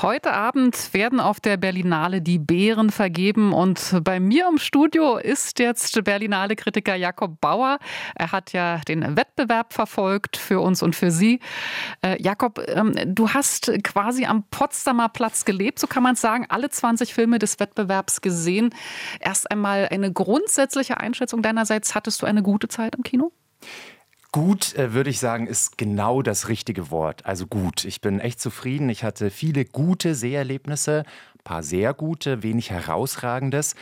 Heute Abend werden auf der Berlinale die Beeren vergeben und bei mir im Studio ist jetzt Berlinale-Kritiker Jakob Bauer. Er hat ja den Wettbewerb verfolgt für uns und für Sie. Äh, Jakob, ähm, du hast quasi am Potsdamer Platz gelebt, so kann man sagen, alle 20 Filme des Wettbewerbs gesehen. Erst einmal eine grundsätzliche Einschätzung deinerseits. Hattest du eine gute Zeit im Kino? Gut, äh, würde ich sagen, ist genau das richtige Wort. Also gut. Ich bin echt zufrieden. Ich hatte viele gute Seherlebnisse, ein paar sehr gute, wenig herausragendes.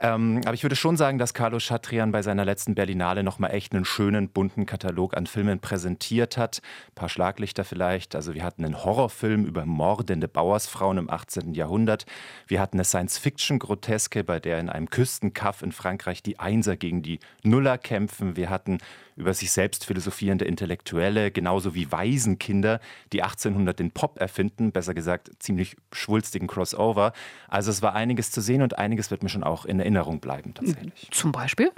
Ähm, aber ich würde schon sagen, dass Carlo Chatrian bei seiner letzten Berlinale nochmal echt einen schönen, bunten Katalog an Filmen präsentiert hat. Ein paar Schlaglichter vielleicht. Also wir hatten einen Horrorfilm über mordende Bauersfrauen im 18. Jahrhundert. Wir hatten eine Science-Fiction-Groteske, bei der in einem Küstenkaff in Frankreich die Einser gegen die Nuller kämpfen. Wir hatten über sich selbst philosophierende Intellektuelle, genauso wie Waisenkinder, die 1800 den Pop erfinden, besser gesagt ziemlich schwulstigen Crossover. Also es war einiges zu sehen und einiges wird mir schon auch in Erinnerung bleiben tatsächlich. Zum Beispiel?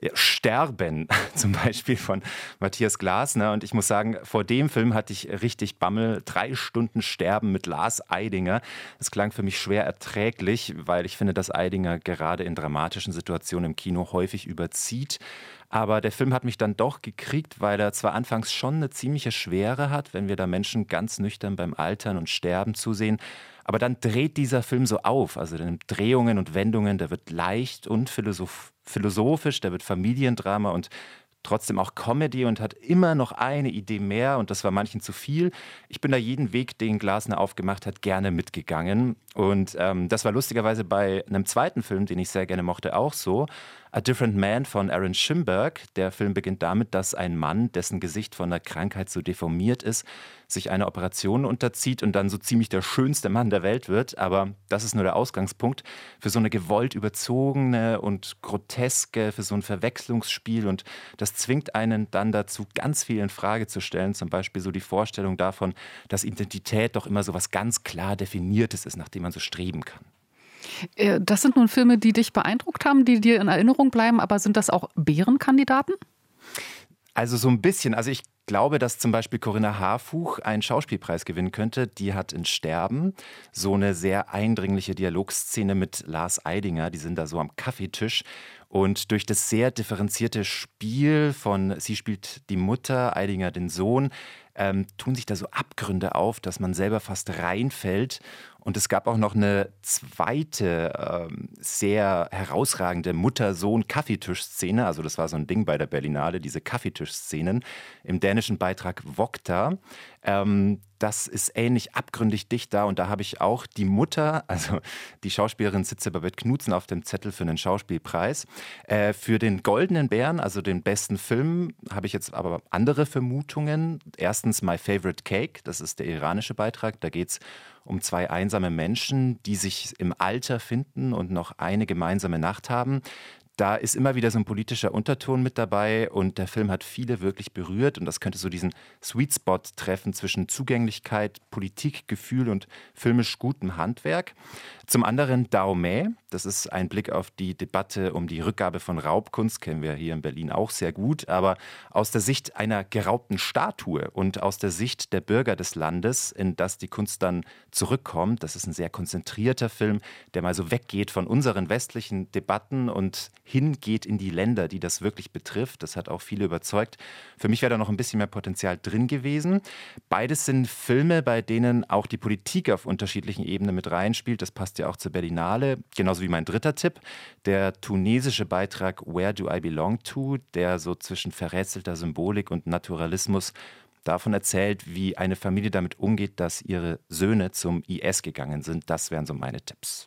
Ja, Sterben zum Beispiel von Matthias Glasner. Und ich muss sagen, vor dem Film hatte ich richtig Bammel. Drei Stunden Sterben mit Lars Eidinger. Das klang für mich schwer erträglich, weil ich finde, dass Eidinger gerade in dramatischen Situationen im Kino häufig überzieht. Aber der Film hat mich dann doch gekriegt, weil er zwar anfangs schon eine ziemliche Schwere hat, wenn wir da Menschen ganz nüchtern beim Altern und Sterben zusehen, aber dann dreht dieser Film so auf, also in Drehungen und Wendungen, der wird leicht und philosophisch, der wird Familiendrama und trotzdem auch Comedy und hat immer noch eine Idee mehr und das war manchen zu viel. Ich bin da jeden Weg, den Glasner aufgemacht hat, gerne mitgegangen und ähm, das war lustigerweise bei einem zweiten Film, den ich sehr gerne mochte, auch so. A Different Man von Aaron Schimberg. Der Film beginnt damit, dass ein Mann, dessen Gesicht von der Krankheit so deformiert ist, sich einer Operation unterzieht und dann so ziemlich der schönste Mann der Welt wird. Aber das ist nur der Ausgangspunkt für so eine gewollt überzogene und groteske, für so ein Verwechslungsspiel. Und das zwingt einen dann dazu, ganz viel in Frage zu stellen. Zum Beispiel so die Vorstellung davon, dass Identität doch immer so was ganz klar Definiertes ist, nach dem man so streben kann. Äh, das sind nun Filme, die dich beeindruckt haben, die dir in Erinnerung bleiben, aber sind das auch Bärenkandidaten? Also so ein bisschen. Also ich glaube, dass zum Beispiel Corinna Harfuch einen Schauspielpreis gewinnen könnte. Die hat in Sterben so eine sehr eindringliche Dialogszene mit Lars Eidinger. Die sind da so am Kaffeetisch. Und durch das sehr differenzierte Spiel von sie spielt die Mutter, Eidinger den Sohn, ähm, tun sich da so Abgründe auf, dass man selber fast reinfällt. Und es gab auch noch eine zweite ähm, sehr herausragende Mutter-Sohn-Kaffeetisch-Szene. Also das war so ein Ding bei der Berlinale, diese Kaffeetisch-Szenen im dänischen Beitrag Vokta. Ähm, das ist ähnlich abgründig dicht da und da habe ich auch die Mutter, also die Schauspielerin Sitze Babette Knutzen auf dem Zettel für einen Schauspielpreis. Äh, für den Goldenen Bären, also den besten Film, habe ich jetzt aber andere Vermutungen. Erstens My Favorite Cake, das ist der iranische Beitrag. Da geht es um zwei einsame Menschen, die sich im Alter finden und noch eine gemeinsame Nacht haben da ist immer wieder so ein politischer Unterton mit dabei und der Film hat viele wirklich berührt und das könnte so diesen Sweet Spot treffen zwischen Zugänglichkeit, Politik, Gefühl und filmisch gutem Handwerk. Zum anderen Daomé, das ist ein Blick auf die Debatte um die Rückgabe von Raubkunst, kennen wir hier in Berlin auch sehr gut, aber aus der Sicht einer geraubten Statue und aus der Sicht der Bürger des Landes, in das die Kunst dann zurückkommt. Das ist ein sehr konzentrierter Film, der mal so weggeht von unseren westlichen Debatten und hingeht in die Länder, die das wirklich betrifft. Das hat auch viele überzeugt. Für mich wäre da noch ein bisschen mehr Potenzial drin gewesen. Beides sind Filme, bei denen auch die Politik auf unterschiedlichen Ebenen mit reinspielt. Das passt ja auch zur Berlinale. Genauso wie mein dritter Tipp, der tunesische Beitrag Where Do I Belong To, der so zwischen verrätselter Symbolik und Naturalismus davon erzählt, wie eine Familie damit umgeht, dass ihre Söhne zum IS gegangen sind. Das wären so meine Tipps.